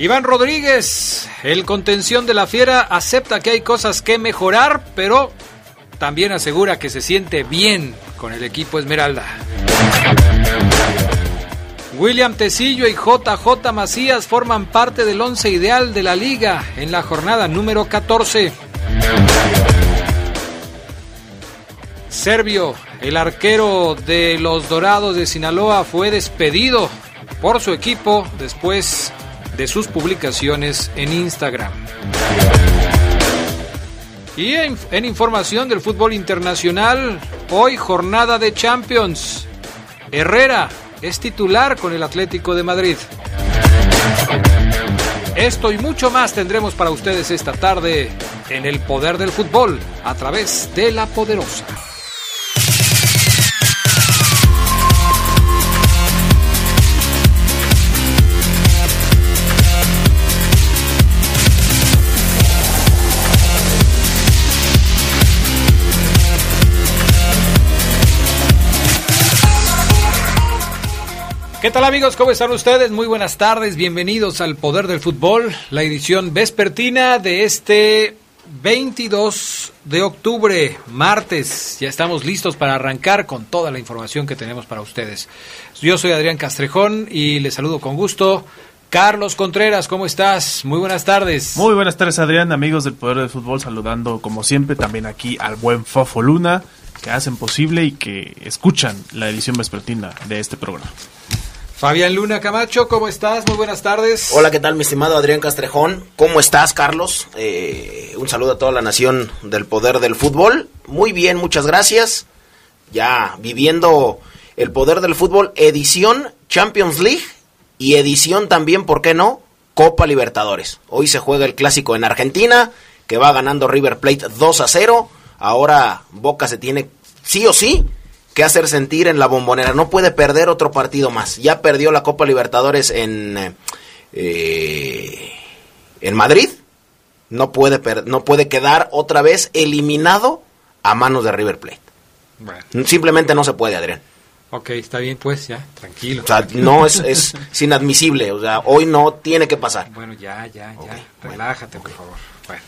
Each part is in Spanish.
Iván Rodríguez, el contención de la fiera, acepta que hay cosas que mejorar, pero también asegura que se siente bien con el equipo Esmeralda. William Tecillo y JJ Macías forman parte del once ideal de la liga en la jornada número 14. Servio, el arquero de los Dorados de Sinaloa, fue despedido por su equipo después de sus publicaciones en Instagram. Y en, información del fútbol internacional, hoy jornada de Champions. Herrera es titular con el Atlético de Madrid. Esto y mucho más tendremos para ustedes esta tarde en el poder del fútbol a través de la poderosa. ¿Qué tal amigos? ¿Cómo están ustedes? Muy buenas tardes, bienvenidos al Poder del Fútbol, la edición vespertina de este 22 de octubre, martes. Ya estamos listos para arrancar con toda la información que tenemos para ustedes. Yo soy Adrián Castrejón y les saludo con gusto. Carlos Contreras, ¿cómo estás? Muy buenas tardes. Muy buenas tardes Adrián, amigos del Poder del Fútbol, saludando como siempre también aquí al buen Fofo Luna, que hacen posible y que escuchan la edición vespertina de este programa. Fabián Luna Camacho, ¿cómo estás? Muy buenas tardes. Hola, ¿qué tal, mi estimado Adrián Castrejón? ¿Cómo estás, Carlos? Eh, un saludo a toda la nación del poder del fútbol. Muy bien, muchas gracias. Ya viviendo el poder del fútbol, edición Champions League y edición también, ¿por qué no? Copa Libertadores. Hoy se juega el clásico en Argentina, que va ganando River Plate 2 a 0. Ahora Boca se tiene sí o sí que hacer sentir en la bombonera. No puede perder otro partido más. Ya perdió la Copa Libertadores en, eh, en Madrid. No puede, no puede quedar otra vez eliminado a manos de River Plate. Bueno. Simplemente no se puede, Adrián. Ok, está bien, pues ya, tranquilo. O sea, no es, es, es inadmisible. O sea, hoy no tiene que pasar. Bueno, ya, ya, ya. Relájate, okay. por favor. Bueno.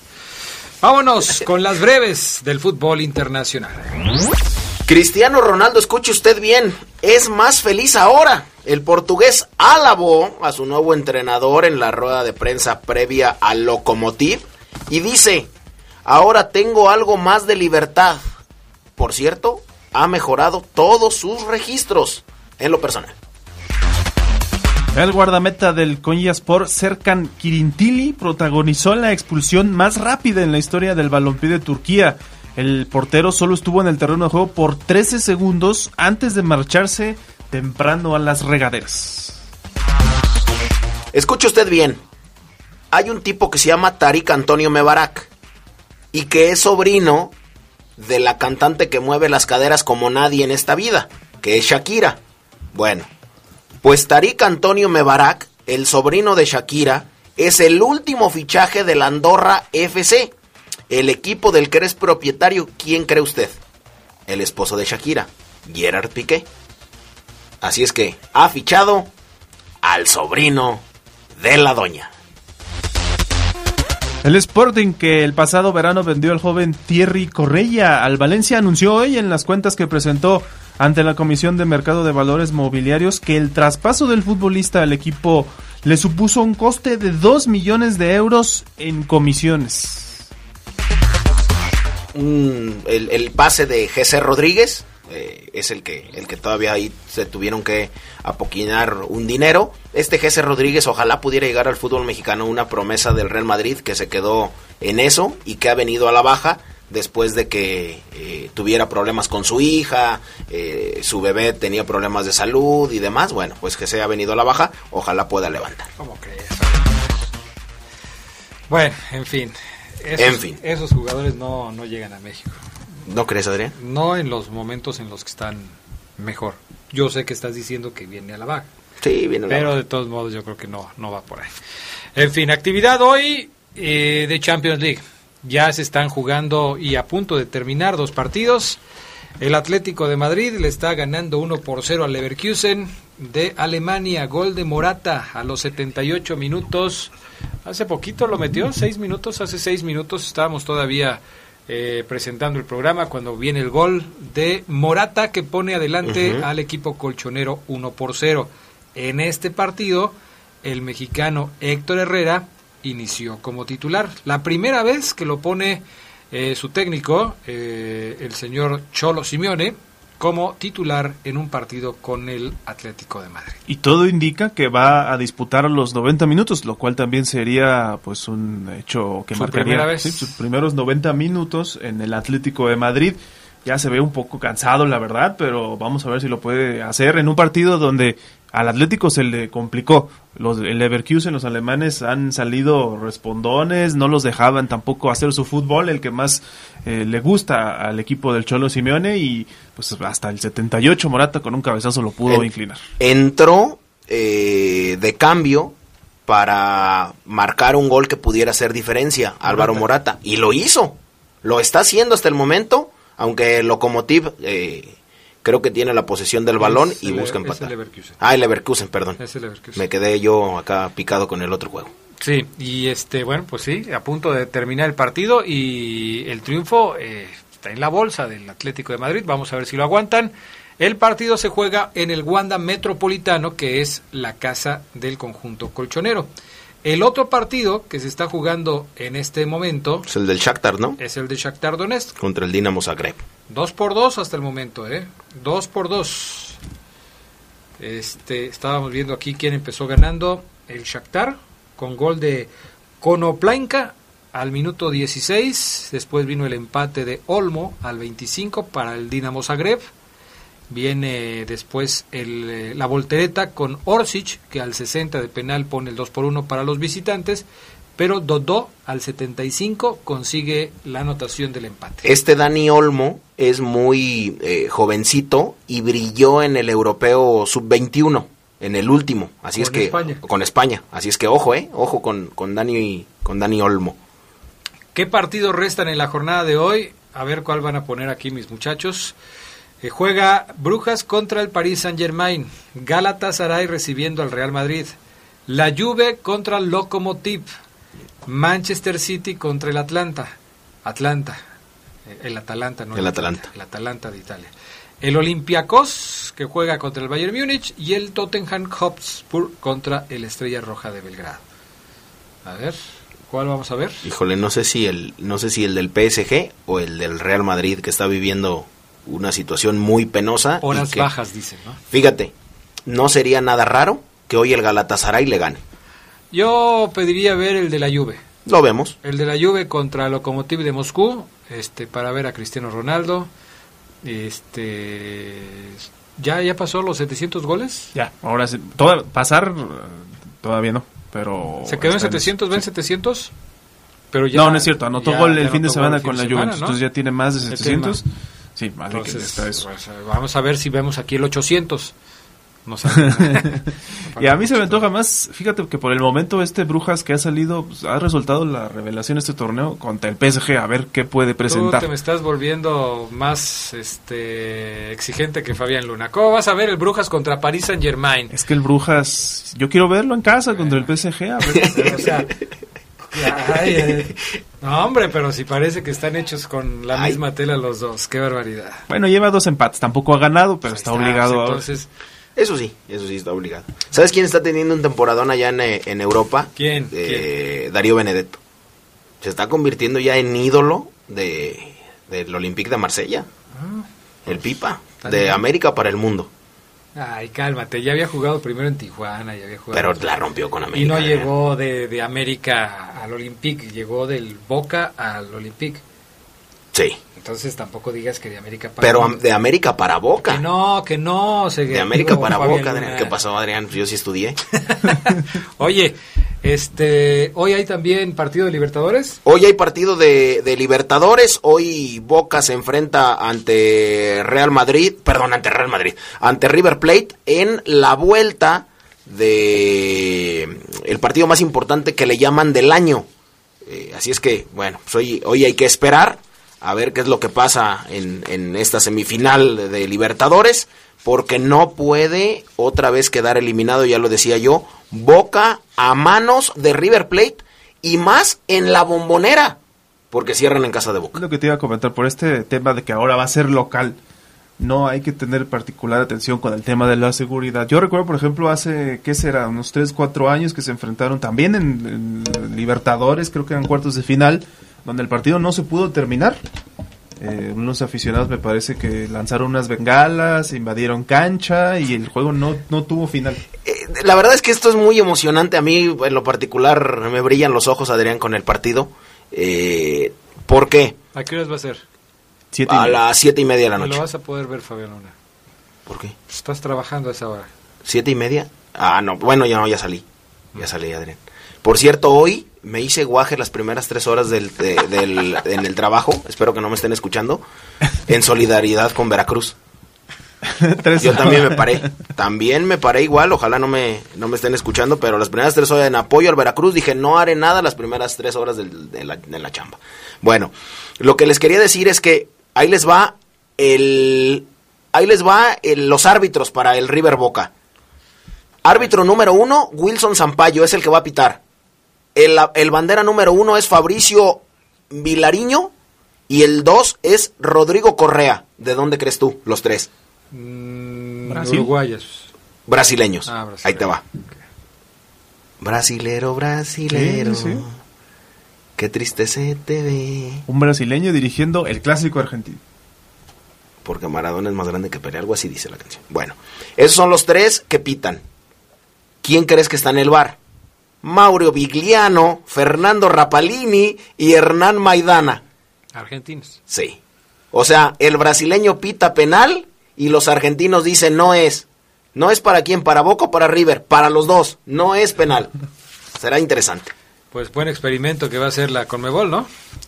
Vámonos con las breves del fútbol internacional. Cristiano Ronaldo, escuche usted bien, es más feliz ahora. El portugués alabó a su nuevo entrenador en la rueda de prensa previa al Lokomotiv y dice, ahora tengo algo más de libertad. Por cierto, ha mejorado todos sus registros en lo personal. El guardameta del Konyaspor, Serkan Kirintili, protagonizó la expulsión más rápida en la historia del balompié de Turquía. El portero solo estuvo en el terreno de juego por 13 segundos antes de marcharse temprano a las regaderas. Escuche usted bien. Hay un tipo que se llama Tarik Antonio Mebarak y que es sobrino de la cantante que mueve las caderas como nadie en esta vida, que es Shakira. Bueno, pues Tarik Antonio Mebarak, el sobrino de Shakira, es el último fichaje del Andorra FC el equipo del que eres propietario, ¿quién cree usted? El esposo de Shakira, Gerard Piqué. Así es que ha fichado al sobrino de la doña. El Sporting que el pasado verano vendió al joven Thierry Correia al Valencia anunció hoy en las cuentas que presentó ante la Comisión de Mercado de Valores Mobiliarios que el traspaso del futbolista al equipo le supuso un coste de 2 millones de euros en comisiones un, el, el, pase de Jesse Rodríguez, eh, es el que, el que todavía ahí se tuvieron que apoquinar un dinero. Este Jesse Rodríguez ojalá pudiera llegar al fútbol mexicano, una promesa del Real Madrid que se quedó en eso y que ha venido a la baja después de que eh, tuviera problemas con su hija, eh, su bebé tenía problemas de salud y demás. Bueno, pues que se ha venido a la baja, ojalá pueda levantar. ¿Cómo crees? Bueno, en fin. Esos, En fin. Esos jugadores no, no llegan a México. ¿No crees, Adrián? No en los momentos en los que están mejor. Yo sé que estás diciendo que viene a la baja. Sí, viene a la Pero de todos modos yo creo que no, no va por ahí. En fin, actividad hoy eh, de Champions League. Ya se están jugando y a punto de terminar dos partidos. El Atlético de Madrid le está ganando 1 por 0 al Leverkusen de Alemania. Gol de Morata a los 78 minutos. Hace poquito lo metió, 6 minutos. Hace 6 minutos estábamos todavía eh, presentando el programa cuando viene el gol de Morata que pone adelante al equipo colchonero 1 por 0. En este partido, el mexicano Héctor Herrera inició como titular. La primera vez que lo pone eh, su técnico, eh, el señor Cholo Simeone, como titular en un partido con el Atlético de Madrid. Y todo indica que va a disputar los 90 minutos, lo cual también sería pues un hecho que Su marcaría primera vez. sí, sus primeros 90 minutos en el Atlético de Madrid. Ya se ve un poco cansado, la verdad, pero vamos a ver si lo puede hacer en un partido donde al Atlético se le complicó. Los, el Leverkusen, los alemanes han salido respondones, no los dejaban tampoco hacer su fútbol, el que más eh, le gusta al equipo del Cholo Simeone y pues hasta el 78 Morata con un cabezazo lo pudo inclinar. entró eh, de cambio para marcar un gol que pudiera hacer diferencia, Álvaro Morata, y lo hizo, lo está haciendo hasta el momento, aunque el Lokomotiv eh, creo que tiene la posesión del balón Es y el- busca es empatar. el Leverkusen. Ah, el Leverkusen, perdón. Es el Leverkusen. Me quedé yo acá picado con el otro juego. Sí, y este, bueno, pues sí, a punto de terminar el partido y el triunfo eh, está en la bolsa del Atlético de Madrid. Vamos a ver si lo aguantan. El partido se juega en el Wanda Metropolitano, que es la casa del conjunto colchonero. El otro partido que se está jugando en este momento Es el del Shakhtar, ¿no? es el de Shakhtar Donetsk. Contra el Dinamo Zagreb. Dos por dos hasta el momento, ¿eh? Dos por dos. Este, estábamos viendo aquí quién empezó ganando. El Shakhtar, con gol de Konoplainka al minuto 16. Después vino el empate de Olmo al 25 para el Dinamo Zagreb. Viene después el, eh, la voltereta con Orsic, que al 60 de penal pone el 2 por 1 para los visitantes. Pero Dodó al 75 consigue la anotación del empate. Este Dani Olmo es muy eh, jovencito y brilló en el europeo sub-21, en el último. Así es Con que España. con España. Así es que ojo, eh, ojo con, con Dani con Dani Olmo. ¿Qué partidos restan en la jornada de hoy? A ver cuál van a poner aquí mis muchachos. Eh, juega Brujas contra el Paris Saint-Germain. Galatasaray recibiendo al Real Madrid. La Juve contra el Lokomotiv. Manchester City contra el Atlanta. Atlanta. Eh, El Atalanta, no El Atalanta. El Atalanta de Italia. El Olympiacos, que juega contra el Bayern Múnich. Y el Tottenham Hotspur contra el Estrella Roja de Belgrado. A ver, ¿cuál vamos a ver? Híjole, no sé si el no sé si el del PSG o el del Real Madrid que está viviendo una situación muy penosa. y Horas que, bajas, dicen, ¿no? Fíjate, no sería nada raro que hoy el Galatasaray le gane. Yo pediría ver el de la Juve. Lo vemos. El de la Juve contra el Lokomotiv de Moscú, este, para ver a Cristiano Ronaldo. Este, ¿ya, ya pasó los 700 goles? Ya, ahora sí. Toda- pasar todavía no, pero... ¿Se quedó en está 700? ¿Ven sí. 700? Pero ya, no, no es cierto. Anotó ya- gol el fin de semana con la Juventus. Entonces ya tiene más de Ya tiene 700. Sí, más de que Entonces, está eso. pues, vamos a ver si vemos aquí el 800. No sé. Y a mí se me antoja más, fíjate que por el momento este Brujas que ha salido, pues, ha resultado la revelación de este torneo contra el PSG, a ver qué puede Tú presentar. te me estás volviendo más este exigente que Fabián Luna. ¿Cómo vas a ver el Brujas contra París Saint Germain? Es que el Brujas, yo quiero verlo en casa contra el PSG, a ver. O sea, ay, eh, no, hombre, pero si parece que están hechos con la Ay. misma tela los dos. Qué barbaridad. Bueno, lleva dos empates, tampoco ha ganado, pero está, obligado. Entonces, Eso sí, eso sí está obligado. ¿Sabes quién está teniendo un temporadón allá en, eh, en Europa? ¿Quién? Eh, Darío Benedetto. Se está convirtiendo ya en ídolo de del Olympique de Marsella. Ah, El Pipa. de América para el mundo. Ay, cálmate, ya había jugado primero en Tijuana, ya había jugado. Pero la rompió con América. Y no llegó de, de América al Olympique, llegó del Boca al Olympique. Sí. Entonces tampoco digas que de América para Pero de América para Boca. Que no, que no. se- De América digo, para Fabián Boca. Adrián. ¿Qué pasó, Adrián? Yo sí estudié. Oye, este, hoy hay también partido de Libertadores. Hoy hay partido de, de Libertadores. Hoy Boca se enfrenta ante Real Madrid, perdón, ante Real Madrid, ante River Plate en la vuelta de el partido más importante que le llaman del año. Eh, así es que, bueno, pues hoy, hoy hay que esperar a ver qué es lo que pasa en, en esta semifinal de, Libertadores, porque no puede otra vez quedar eliminado, ya lo decía yo, Boca a manos de River Plate y más en la bombonera, porque cierran en casa de Boca. Lo que te iba a comentar por este tema de que ahora va a ser local. No hay que tener particular atención con el tema de la seguridad. Yo recuerdo, por ejemplo, hace, ¿qué será? Unos 3, 4 años que se enfrentaron también en, en Libertadores, creo que eran cuartos de final, donde el partido no se pudo terminar. Eh, unos aficionados me parece que lanzaron unas bengalas, invadieron cancha y el juego no, no tuvo final. Eh, la verdad es que esto es muy emocionante. A mí, en lo particular, me brillan los ojos, Adrián, con el partido. Eh, ¿Por qué? ¿A qué horas va a ser? Siete A las siete y media de la No noche. lo vas a poder ver, Fabián Luna. ¿Por qué? Estás trabajando a esa hora. ¿Siete y media? Ah, no, bueno, ya no, ya salí. Ya salí, Adrián. Por cierto, hoy me hice guaje las primeras tres horas del, de- del- en el trabajo. Espero que no me estén escuchando. En solidaridad con Veracruz. Yo también me paré. También me paré igual. Ojalá no me, no me estén escuchando. Pero las primeras tres horas en apoyo al Veracruz dije no haré nada las primeras tres horas del- de, la, de la chamba. Bueno, lo que les quería decir es que ahí les va el. Ahí les va el- los árbitros para el River Boca. Árbitro número uno, Wilson Zampayo, es el que va a pitar. El, el bandera número uno es Fabricio Vilariño. Y el dos es Rodrigo Correa. ¿De dónde crees tú? Los tres. Mm, Brasil. Uruguayos. Brasileños. Ah, brasileños. Ahí te va. Brasilero, brasilero. Sí, sí. Qué triste se te ve. Un brasileño dirigiendo el clásico argentino. Porque Maradona es más grande que Pelé, algo así dice la canción. Bueno, esos son los tres que pitan. ¿Quién crees que está en el bar? Mauro Vigliano, Fernando Rapalini y Hernán Maidana. Argentinos. Sí. O sea, el brasileño pita penal y los argentinos dicen no es. No es para quién, para Boca o para River, para los dos. No es penal. Será interesante. Pues buen experimento que va a ser la Conmebol, ¿no?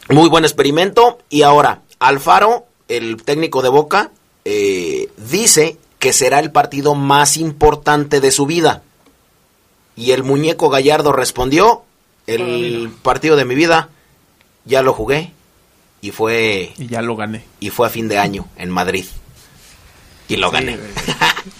Muy buen experimento. Y ahora, Alfaro, el técnico de Boca, eh, dice que será el partido más importante de su vida. Y el muñeco Gallardo respondió, el partido de mi vida, ya lo jugué y fue, Y ya lo gané. y fue a fin de año en Madrid. Y lo gané.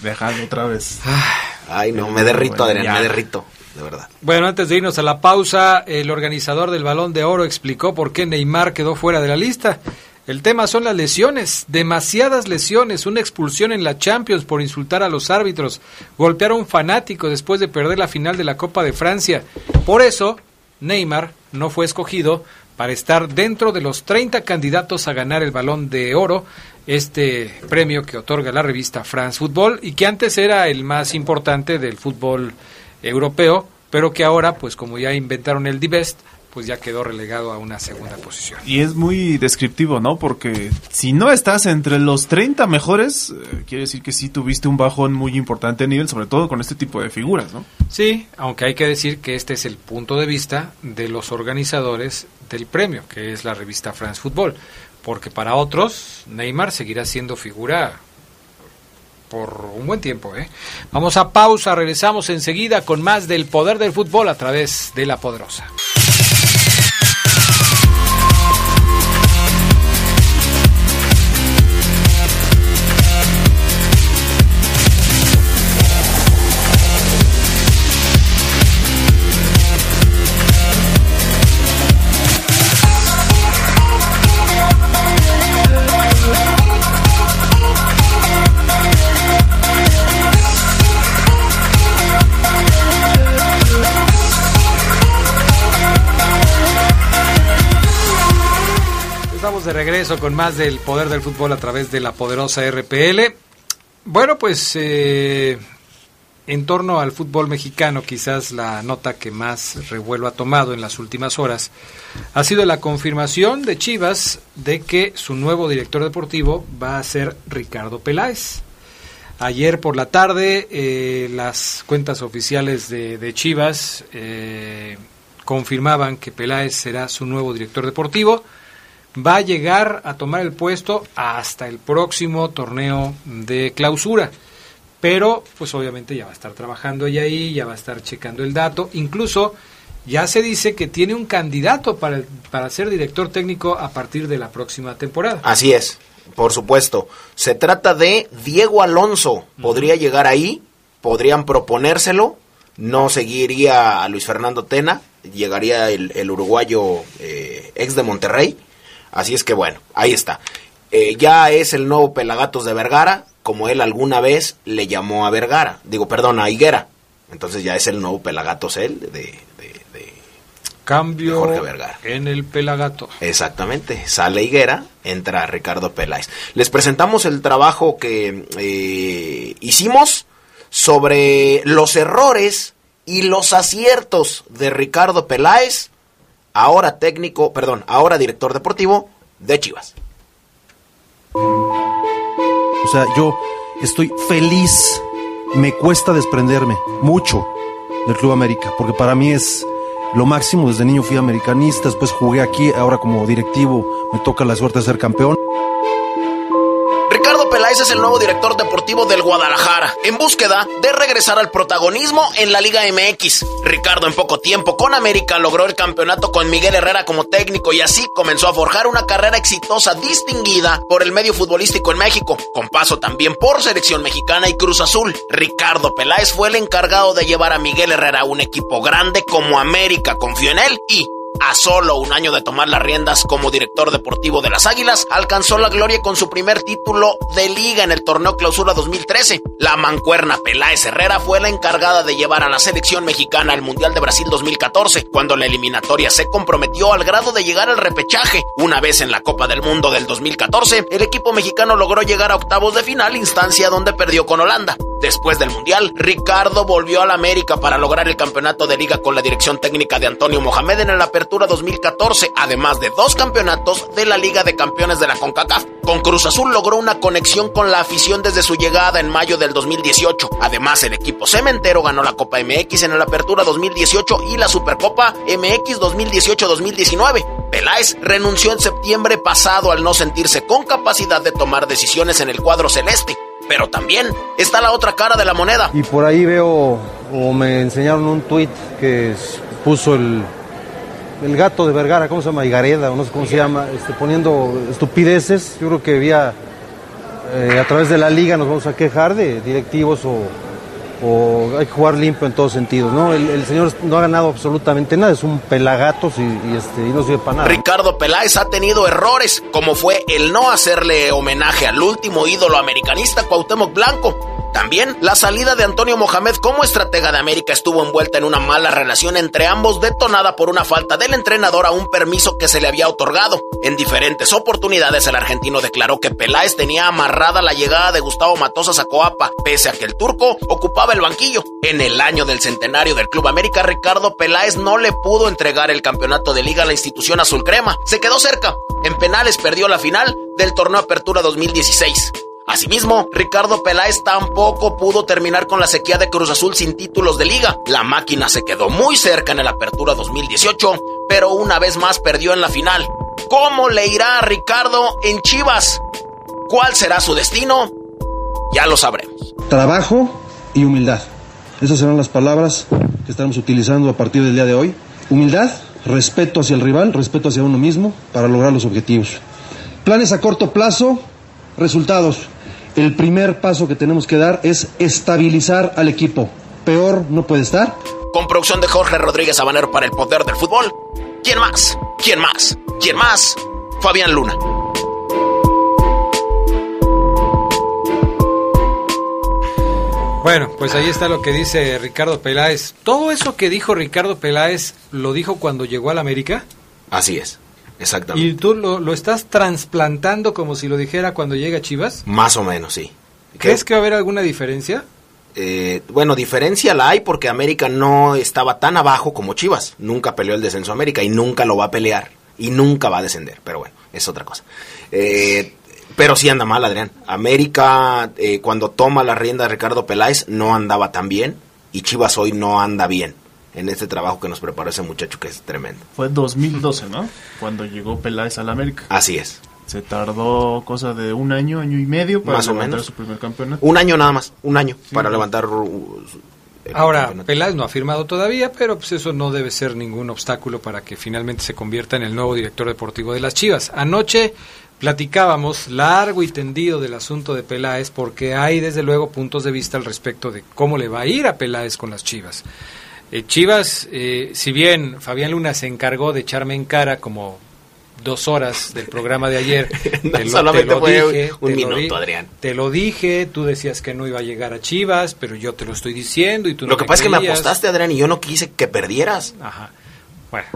Dejadlo otra vez. Ay, no, me derrito, Bueno, Adrián, ya. me derrito, de verdad. Bueno, antes de irnos a la pausa, el organizador del Balón de Oro explicó por qué Neymar quedó fuera de la lista. El tema son las lesiones, demasiadas lesiones, una expulsión en la Champions por insultar a los árbitros, golpear a un fanático después de perder la final de la Copa de Francia. Por eso, Neymar no fue escogido para estar dentro de los 30 candidatos a ganar el Balón de Oro, este premio que otorga la revista France Football y que antes era el más importante del fútbol europeo, pero que ahora, pues como ya inventaron el D-Best, pues ya quedó relegado a una segunda posición. Y es muy descriptivo, ¿no? Porque si no estás entre los 30 mejores, eh, quiere decir que sí tuviste un bajón muy importante a nivel, sobre todo con este tipo de figuras, ¿no? Sí, aunque hay que decir que este es el punto de vista de los organizadores del premio, que es la revista France Football, porque para otros Neymar seguirá siendo figura por un buen tiempo. ¿eh? Vamos a pausa, regresamos enseguida con más del poder del fútbol a través de la poderosa. Estamos de regreso con más del poder del fútbol a través de la poderosa RPL. Bueno, pues eh, en torno al fútbol mexicano, quizás la nota que más revuelo ha tomado en las últimas horas ha sido la confirmación de Chivas de que su nuevo director deportivo va a ser Ricardo Peláez. Ayer por la tarde eh, las cuentas oficiales de, Chivas eh, confirmaban que Peláez será su nuevo director deportivo. Va a llegar a tomar el puesto hasta el próximo torneo de clausura. Pero pues obviamente ya va a estar trabajando ella ahí, ya va a estar checando el dato. Incluso ya se dice que tiene un candidato para, para ser director técnico a partir de la próxima temporada. Así es. Por supuesto. Se trata de Diego Alonso. Podría llegar ahí, podrían proponérselo. No seguiría a Luis Fernando Tena, llegaría el, uruguayo eh, ex de Monterrey. Así es que bueno, ahí está. Eh, ya es el nuevo Pelagatos de Vergara, como él alguna vez le llamó a Vergara. Digo, perdón, a Higuera. Entonces ya es el nuevo Pelagatos él de, Cambio en el Pelagato. Exactamente. Sale Higuera, entra Ricardo Peláez. Les presentamos el trabajo que eh, hicimos sobre los errores y los aciertos de Ricardo Peláez, ahora técnico, perdón, ahora director deportivo de Chivas. O sea, yo estoy feliz, me cuesta desprenderme mucho del Club América, porque para mí es lo máximo. Desde niño fui americanista, después jugué aquí, ahora como directivo me toca la suerte de ser campeón. Es el nuevo director deportivo del Guadalajara, en búsqueda de regresar al protagonismo en la Liga MX. Ricardo en poco tiempo con América logró el campeonato con Miguel Herrera como técnico y así comenzó a forjar una carrera exitosa distinguida por el medio futbolístico en México, con paso también por selección mexicana y Cruz Azul. Ricardo Peláez fue el encargado de llevar a Miguel Herrera a un equipo grande como América confió en él y a solo un año de tomar las riendas como director deportivo de las Águilas, alcanzó la gloria con su primer título de liga en el torneo Clausura 2013. La mancuerna Peláez Herrera fue la encargada de llevar a la selección mexicana al Mundial de Brasil 2014, cuando la eliminatoria se comprometió al grado de llegar al repechaje. Una vez en la Copa del Mundo del 2014, el equipo mexicano logró llegar a octavos de final, instancia donde perdió con Holanda. Después del Mundial, Ricardo volvió a la América para lograr el campeonato de liga con la dirección técnica de Antonio Mohamed en la Apertura 2014, además de dos campeonatos de la Liga de Campeones de la CONCACAF. Con Cruz Azul logró una conexión con la afición desde su llegada en mayo del 2018. Además, el equipo cementero ganó la Copa MX en la Apertura 2018 y la Supercopa MX 2018-2019. Peláez renunció en septiembre pasado al no sentirse con capacidad de tomar decisiones en el cuadro celeste. Pero también está la otra cara de la moneda. Y por ahí veo, o me enseñaron un tuit que puso el, el gato de Vergara, ¿cómo se llama? Igareda, o no sé cómo se llama, este, poniendo estupideces. Yo creo que había, eh, a través de la liga nos vamos a quejar de directivos o hay que jugar limpio en todos sentidos, ¿no? El, señor no ha ganado absolutamente nada, es un pelagato y, este, y no sirve para nada. Ricardo Peláez ha tenido errores, como fue el no hacerle homenaje al último ídolo americanista Cuauhtémoc Blanco también, la salida de Antonio Mohamed como estratega de América estuvo envuelta en una mala relación entre ambos detonada por una falta del entrenador a un permiso que se le había otorgado. En diferentes oportunidades el argentino declaró que Peláez tenía amarrada la llegada de Gustavo Matosas a Coapa, pese a que el turco ocupaba el banquillo. En el año del centenario del Club América, Ricardo Peláez no le pudo entregar el campeonato de liga a la institución azul crema. Se quedó cerca. En penales perdió la final del torneo Apertura 2016. Asimismo, Ricardo Peláez tampoco pudo terminar con la sequía de Cruz Azul sin títulos de liga. La máquina se quedó muy cerca en el Apertura 2018, pero una vez más perdió en la final. ¿Cómo le irá a Ricardo en Chivas? ¿Cuál será su destino? Ya lo sabremos. Trabajo y humildad. Esas serán las palabras que estaremos utilizando a partir del día de hoy. Humildad, respeto hacia el rival, respeto hacia uno mismo para lograr los objetivos. Planes a corto plazo, resultados el primer paso que tenemos que dar es estabilizar al equipo. Peor no puede estar. Con producción de Jorge Rodríguez Habanero para el Poder del Fútbol. ¿Quién más? ¿Quién más? ¿Quién más? Fabián Luna. Bueno, pues ahí está lo que dice Ricardo Peláez. ¿Todo eso que dijo Ricardo Peláez lo dijo cuando llegó a la América? Así es. Exactamente. ¿Y tú lo, lo, estás trasplantando como si lo dijera cuando llega Chivas? Más o menos, sí. ¿Crees que va a haber alguna diferencia? Eh, bueno, diferencia la hay porque América no estaba tan abajo como Chivas. Nunca peleó el descenso América y nunca lo va a pelear. Y nunca va a descender. Pero bueno, es otra cosa. Eh, pero sí anda mal, Adrián. América, eh, cuando toma la rienda de Ricardo Peláez, no andaba tan bien. Y Chivas hoy no anda bien en este trabajo que nos preparó ese muchacho que es tremendo. Fue 2012, ¿no? Cuando llegó Peláez al América. Así es. Se tardó cosa de un año, año y medio para Más o levantar menos. su primer campeonato. Un año nada más, un año para levantar. uh, el Ahora, campeonato. Peláez no ha firmado todavía, pero pues eso no debe ser ningún obstáculo para que finalmente se convierta en el nuevo director deportivo de las Chivas. Anoche platicábamos largo y tendido del asunto de Peláez porque hay desde luego puntos de vista al respecto de cómo le va a ir a Peláez con las Chivas. Eh, Chivas, eh, si bien Fabián Luna se encargó de echarme en cara como dos horas del programa de ayer, No, solamente fue un te lo minuto, di- Adrián. Te lo dije, tú decías que no iba a llegar a Chivas, pero yo te lo estoy diciendo y tú no Lo que me pasa es que me apostaste, Adrián, y yo no quise que perdieras. Ajá. Bueno,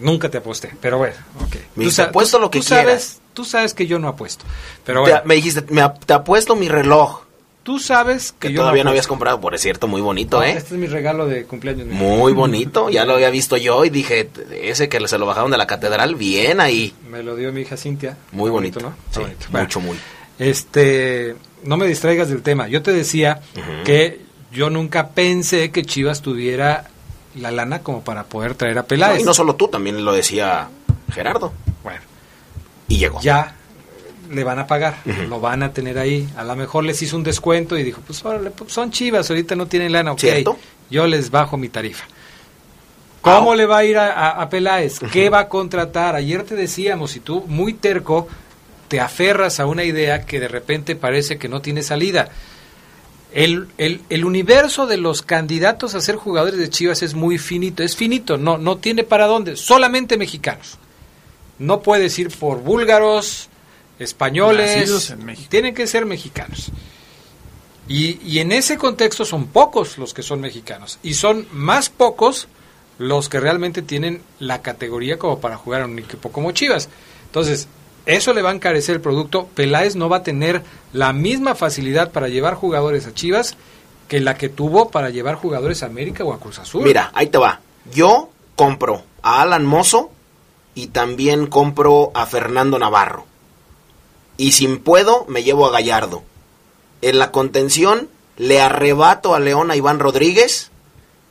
nunca te aposté, pero bueno, ok. Me Tú "Apuesto tú- lo que tú sabes, quieras". Tú sabes que yo no apuesto, pero Te- bueno, me dijiste, me te apuesto mi reloj, tú sabes que, que yo todavía no habías comprado, por cierto, muy bonito, No, ¿eh? Este es mi regalo de cumpleaños. mira. Muy bonito, ya lo había visto yo y dije, ese que se lo bajaron de la catedral, bien ahí. Me lo dio mi hija Cintia. Muy bonito, ¿no? Está sí, bonito. Bueno, mucho, muy. Este, no me distraigas del tema. Yo te decía que yo nunca pensé que Chivas tuviera la lana como para poder traer a Peláez. No, y no solo tú, también lo decía Gerardo. Bueno, Y llegó. ya le van a pagar, lo van a tener ahí. A lo mejor les hizo un descuento y dijo, pues órale, pues, son chivas, ahorita no tienen lana, ok, ¿Cierto? yo les bajo mi tarifa. ¿Cómo le va a ir a, a- a Peláez? ¿Qué va a contratar? Ayer te decíamos, y tú muy terco, te aferras a una idea que de repente parece que no tiene salida. El, el, el universo de los candidatos a ser jugadores de Chivas es muy finito, es finito, no, no tiene para dónde, solamente mexicanos. No puedes ir por búlgaros, españoles, Nacidos en México. tienen que ser mexicanos. Y, y en ese contexto son pocos los que son mexicanos. Y son más pocos los que realmente tienen la categoría como para jugar en un equipo como Chivas. Entonces, eso le va a encarecer el producto. Peláez no va a tener la misma facilidad para llevar jugadores a Chivas que la que tuvo para llevar jugadores a América o a Cruz Azul. Mira, ahí te va. Yo compro a Alan Mozo y también compro a Fernando Navarro. Y si puedo, me llevo a Gallardo. En la contención, le arrebato a León a Iván Rodríguez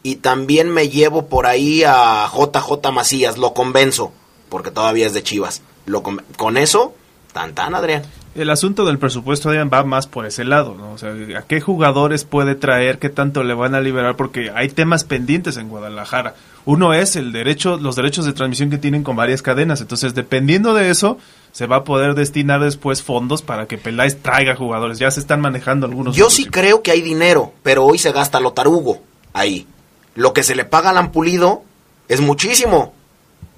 y también me llevo por ahí a JJ Macías. Lo convenzo, porque todavía es de Chivas. Lo con, con eso, tan tan, Adrián. El asunto del presupuesto Adrián, va más por ese lado, ¿no? O sea, ¿a qué jugadores puede traer? ¿Qué tanto le van a liberar? Porque hay temas pendientes en Guadalajara. Uno es el derecho, los derechos de transmisión que tienen con varias cadenas. Entonces, dependiendo de eso, se va a poder destinar después fondos para que Peláez traiga jugadores. Ya se están manejando algunos. Yo sí creo que hay dinero, pero hoy se gasta lo tarugo ahí. Lo que se le paga a Alan Pulido es muchísimo.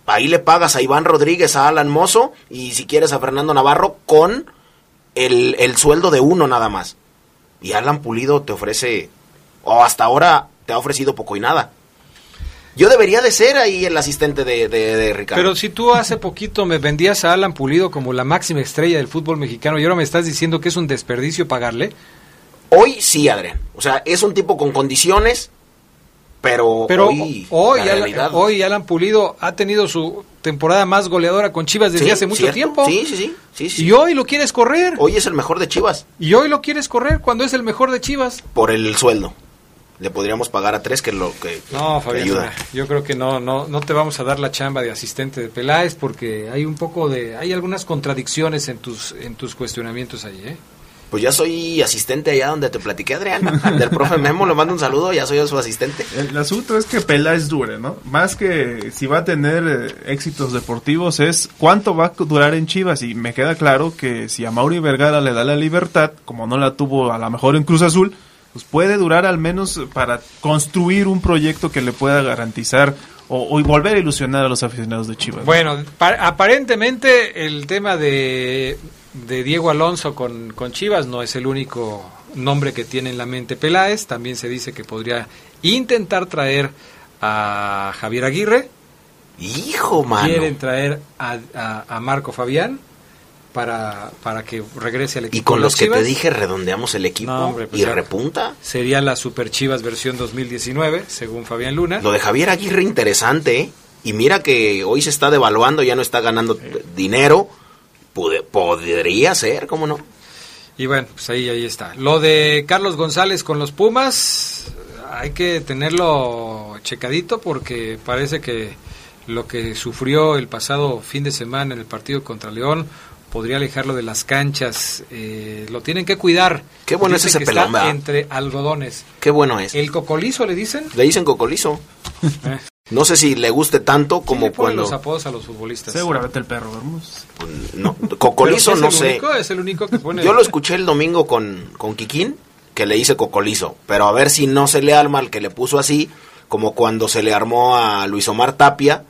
Ahí le pagas a Iván Rodríguez, a Alan Mozo y si quieres a Fernando Navarro con el, el sueldo de uno nada más. Y Alan Pulido te ofrece, o hasta ahora te ha ofrecido poco y nada. Yo debería de ser ahí el asistente de, de- de Ricardo. Pero si tú hace poquito me vendías a Alan Pulido como la máxima estrella del fútbol mexicano y ahora me estás diciendo que es un desperdicio pagarle. Hoy sí, Adrián. O sea, es un tipo con condiciones, pero, Pero hoy, hoy, la Alan, hoy Alan Pulido ha tenido su temporada más goleadora con Chivas desde Sí, hace mucho cierto. tiempo. Sí, sí, sí. sí, sí. Y hoy lo quieres correr. Hoy es el mejor de Chivas Y hoy lo quieres correr cuando es el mejor de Chivas. por el sueldo. Le podríamos pagar a tres que lo que, No, que Fabián, ayuda. yo creo que no, no, no te vamos a dar la chamba de asistente de Peláez porque hay un poco de, hay algunas contradicciones en tus, en tus cuestionamientos ahí, ¿eh? Pues ya soy asistente allá donde te platiqué, Adrián. Del profe Memo le mando un saludo, ya soy su asistente. El asunto es que Peláez dure, ¿no? Más que si va a tener eh, éxitos deportivos es cuánto va a durar en Chivas y me queda claro que si a Mauri Vergara le da la libertad, como no la tuvo a lo mejor en Cruz Azul, pues puede durar al menos para construir un proyecto que le pueda garantizar o, o volver a ilusionar a los aficionados de Chivas. Bueno, pa- aparentemente el tema de, de Diego Alonso con, con Chivas no es el único nombre que tiene en la mente Peláez. También se dice que podría intentar traer a Javier Aguirre. Hijo, mano. Quieren traer a, a- a Marco Fabián. para, para que regrese al equipo. Y con los que te dije redondeamos el equipo No, hombre, pues y repunta. Sería la Super Chivas versión 2019, según Fabián Luna. Lo de Javier Aguirre interesante, ¿eh? Y mira que hoy se está devaluando, ya no está ganando eh, dinero. Pude- podría ser, ¿cómo no? Y bueno, pues ahí, ahí está. Lo de Carlos González con los Pumas, hay que tenerlo checadito porque parece que lo que sufrió el pasado fin de semana en el partido contra León podría alejarlo de las canchas. Eh, lo tienen que cuidar. Qué bueno es ese pelón, entre algodones. Qué bueno es. ¿El cocolizo le dicen? Le dicen cocolizo. Eh, No sé si le guste tanto ¿quién como le pone cuando... los apodos a los futbolistas. Seguramente el perro, vamos. No, cocolizo ¿es no el sé. único? es el único que pone. Yo lo escuché el domingo con, con Kikín, que le hice cocolizo. Pero a ver si no se le arma al que le puso así, como cuando se le armó a Luis Omar Tapia,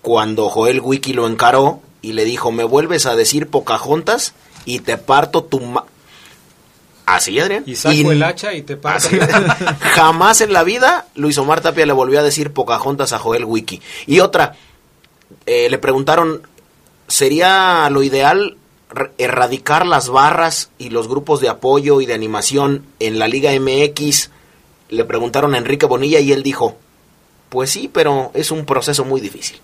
cuando Joel Wiki lo encaró y le dijo, me vuelves a decir Pocahontas y te parto tu... ma-". Así, Adrián. Y saco Y- el hacha y te. Así. Jamás en la vida Luis Omar Tapia le volvió a decir Pocahontas a Joel Wiki. Y otra, eh, le preguntaron, ¿sería lo ideal erradicar las barras y los grupos de apoyo y de animación en la Liga MX? Le preguntaron a Enrique Bonilla y él dijo, pues sí, pero es un proceso muy difícil,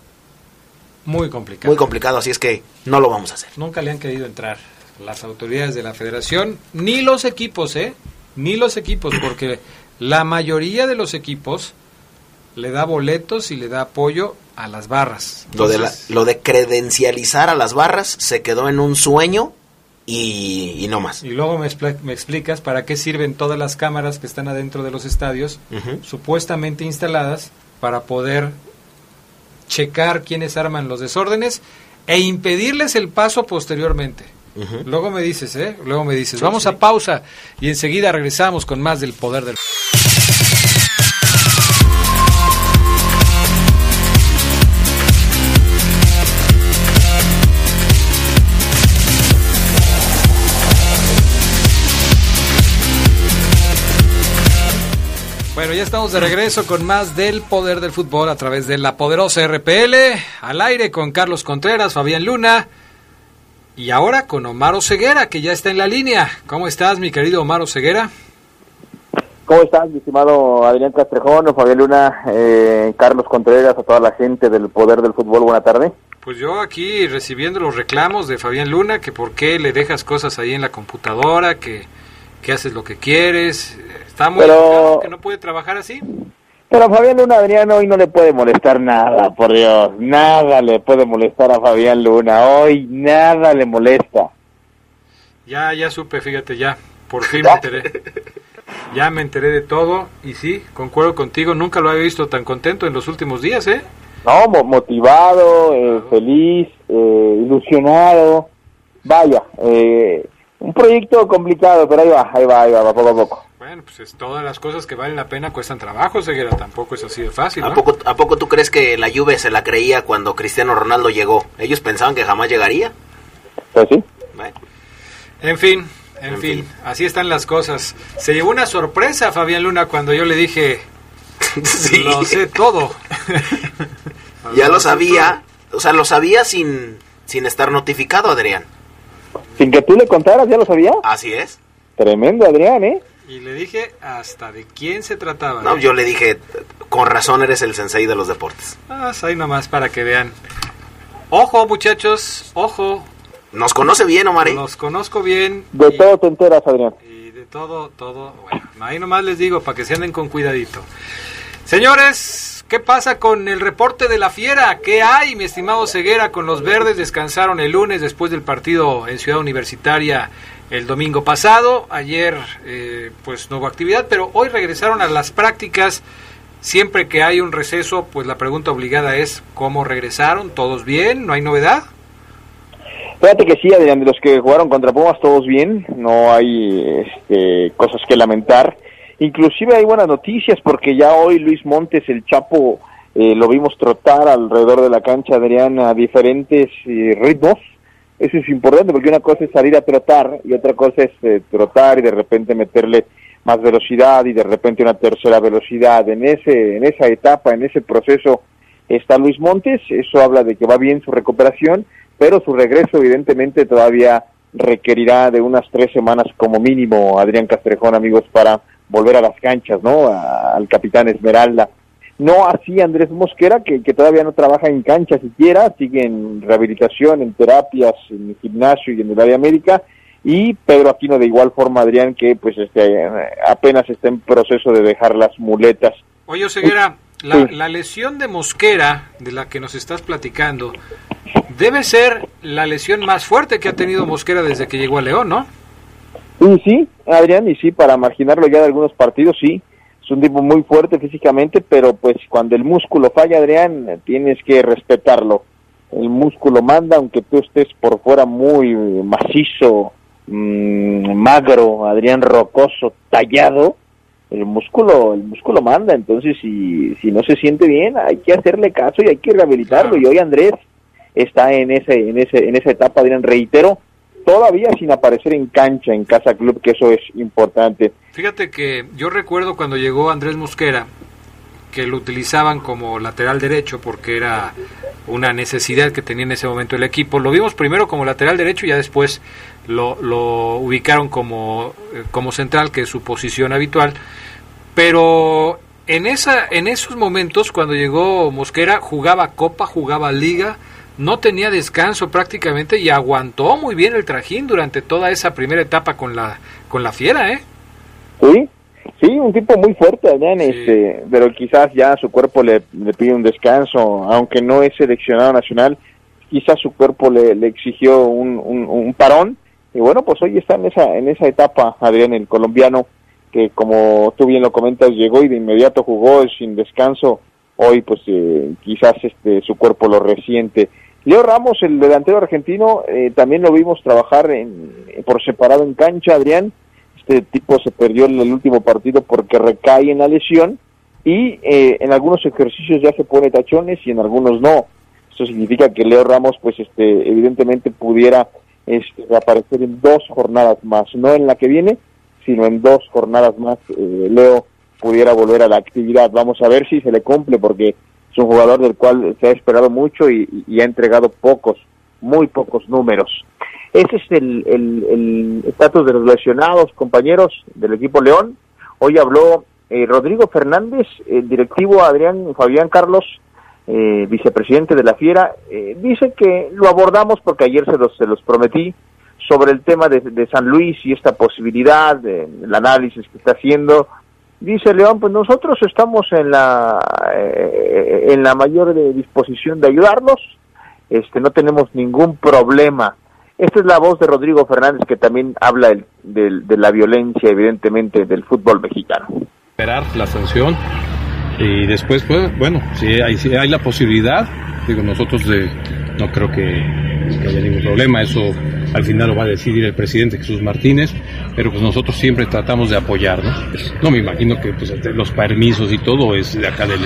Muy complicado. muy complicado, así es que no lo vamos a hacer. Nunca le han querido entrar las autoridades de la federación, ni los equipos, ¿eh? Ni los equipos, porque la mayoría de los equipos le da boletos y le da apoyo a las barras. Lo de, la- lo de credencializar a las barras se quedó en un sueño y, y no más. Y luego me, expli- me explicas para qué sirven todas las cámaras que están adentro de los estadios, supuestamente instaladas para poder checar quiénes arman los desórdenes e impedirles el paso posteriormente. Luego me dices, ¿eh? Luego me dices. Vamos a pausa y enseguida regresamos con más del poder del... Bueno, ya estamos de regreso con más del poder del fútbol a través de la poderosa RPL, al aire con Carlos Contreras, Fabián Luna y ahora con Omar Ceguera, que ya está en la línea. ¿Cómo estás, mi querido Omar Ceguera? ¿Cómo estás, mi estimado Adrián Castrejón, Fabián Luna, eh, Carlos Contreras, a toda la gente del Poder del Fútbol? Buena tarde. Pues yo aquí recibiendo los reclamos de Fabián Luna, que por qué le dejas cosas ahí en la computadora, que, que haces lo que quieres. Está muy Pero- que no puede trabajar así. Pero a Fabián Luna, Adrián, hoy no le puede molestar nada, por Dios. Nada le puede molestar a Fabián Luna. Hoy nada le molesta. Ya, ya supe, fíjate, ya. Por fin me enteré. Ya me enteré de todo y sí, concuerdo contigo, nunca lo había visto tan contento en los últimos días, ¿eh? No, mo- motivado, eh, feliz, eh, ilusionado. Vaya, eh, un proyecto complicado, pero ahí va, ahí va, ahí va, va poco a poco. Bueno, pues es, todas las cosas que valen la pena cuestan trabajo, Ceguera, tampoco es así de fácil, ¿A poco, ¿A poco tú crees que la Juve se la creía cuando Cristiano Ronaldo llegó? Ellos pensaban que jamás llegaría. Pues sí. Bueno, En fin, en, En fin, fin. así están las cosas. Se llevó una sorpresa Fabián Luna cuando yo le dije, sí, lo sé todo. ya lo sabía. O sea, lo sabía sin, sin estar notificado, Adrián. Sin que tú le contaras, ¿ya lo sabía? Así es. Tremendo, Adrián, ¿eh? Y le dije hasta de quién se trataba. No, ¿eh? yo le dije, con razón eres el sensei de los deportes. Ah, ahí nomás para que vean. Ojo, muchachos, ojo. Nos conoce bien, Omar. ¿eh? Los conozco bien. De y- todo te enteras, Adrián. Y de todo, todo. Bueno, ahí nomás les digo para que se anden con cuidadito. Señores, ¿qué pasa con el reporte de la fiera? ¿Qué hay, mi estimado Ceguera, con los verdes? Descansaron el lunes después del partido en Ciudad Universitaria el domingo pasado. Ayer, eh, pues no hubo actividad, pero hoy regresaron a las prácticas. Siempre que hay un receso, pues la pregunta obligada es ¿cómo regresaron? ¿Todos bien? ¿No hay novedad? Fíjate que sí, Adrián, de los que jugaron contra Pumas todos bien, no hay este, cosas que lamentar. Inclusive hay buenas noticias porque ya hoy Luis Montes, el Chapo, eh, lo vimos trotar alrededor de la cancha, Adrián, a diferentes eh, ritmos. Eso es importante porque una cosa es salir a trotar y otra cosa es eh, trotar y de repente meterle más velocidad y de repente una tercera velocidad. En ese, en esa etapa, en ese proceso está Luis Montes. Eso habla de que va bien su recuperación pero su regreso evidentemente todavía requerirá de unas tres semanas como mínimo, Adrián Castrejón, amigos, para volver a las canchas, ¿no? al capitán Esmeralda. No así Andrés Mosquera, que, que todavía no trabaja en cancha siquiera, sigue en rehabilitación, en terapias, en el gimnasio y en el área médica, y Pedro Aquino de igual forma, Adrián, que pues este, apenas está en proceso de dejar las muletas. Oye, Ceguera, la, la lesión de Mosquera, de la que nos estás platicando, debe ser la lesión más fuerte que ha tenido Mosquera desde que llegó a León, ¿no? Y sí, Adrián, y sí, para marginarlo ya de algunos partidos, sí. Es un tipo muy fuerte físicamente, pero pues cuando el músculo falla, Adrián, tienes que respetarlo. El músculo manda, aunque tú estés por fuera muy macizo, mmm, magro, Adrián rocoso, tallado, el músculo, el músculo manda. Entonces, si, si no se siente bien, hay que hacerle caso y hay que rehabilitarlo. Y hoy Andrés está en ese, en ese, en esa etapa, Adrián, reitero, todavía sin aparecer en cancha en Casa Club, que eso es importante. Fíjate que yo recuerdo cuando llegó Andrés Mosquera, que lo utilizaban como lateral derecho porque era una necesidad que tenía en ese momento el equipo. Lo vimos primero como lateral derecho y ya después lo, ubicaron como, eh, como central, que es su posición habitual. Pero en, esa, en esos momentos, cuando llegó Mosquera, jugaba Copa, jugaba Liga, no tenía descanso prácticamente y aguantó muy bien el trajín durante toda esa primera etapa con la con la fiera, ¿eh? Sí, sí, un tipo muy fuerte, Adrián, este, pero quizás ya su cuerpo le, le, pide un descanso, aunque no es seleccionado nacional, quizás su cuerpo le, le exigió un, un, un, parón y bueno, pues hoy está en esa en esa etapa, Adrián, el colombiano que como tú bien lo comentas llegó y de inmediato jugó sin descanso. Hoy pues eh, quizás este su cuerpo lo resiente Leo Ramos, el delantero argentino, eh, también lo vimos trabajar en, por separado en cancha, Adrián. Este tipo se perdió en el último partido porque recae en la lesión y eh, en algunos ejercicios ya se pone tachones y en algunos no. Eso significa que Leo Ramos, pues este, evidentemente pudiera este, reaparecer en dos jornadas más, no en la que viene, sino en dos jornadas más. Eh, Leo pudiera volver a la actividad. Vamos a ver si se le cumple porque es un jugador del cual se ha esperado mucho y, ha entregado pocos, muy pocos números. Ese es el estatus de los lesionados, compañeros del equipo León. Hoy habló eh, Rodrigo Fernández, el directivo Adrián Fabián Carlos, eh, vicepresidente de la Fiera, eh, dice que lo abordamos porque ayer se los, se los prometí sobre el tema de, de San Luis y esta posibilidad, de, el análisis que está haciendo, Dice León, pues nosotros estamos en la eh, en la mayor disposición de ayudarlos, este, no tenemos ningún problema. Esta es la voz de Rodrigo Fernández que también habla de la violencia, evidentemente, del fútbol mexicano. Esperar la sanción y después, pues, bueno, si hay, si hay la posibilidad, digo, nosotros de, no creo que, que haya ningún problema, eso al final lo va a decidir el presidente Jesús Martínez, pero pues nosotros siempre tratamos de apoyar, ¿no? No me imagino que pues, los permisos y todo es de acá del,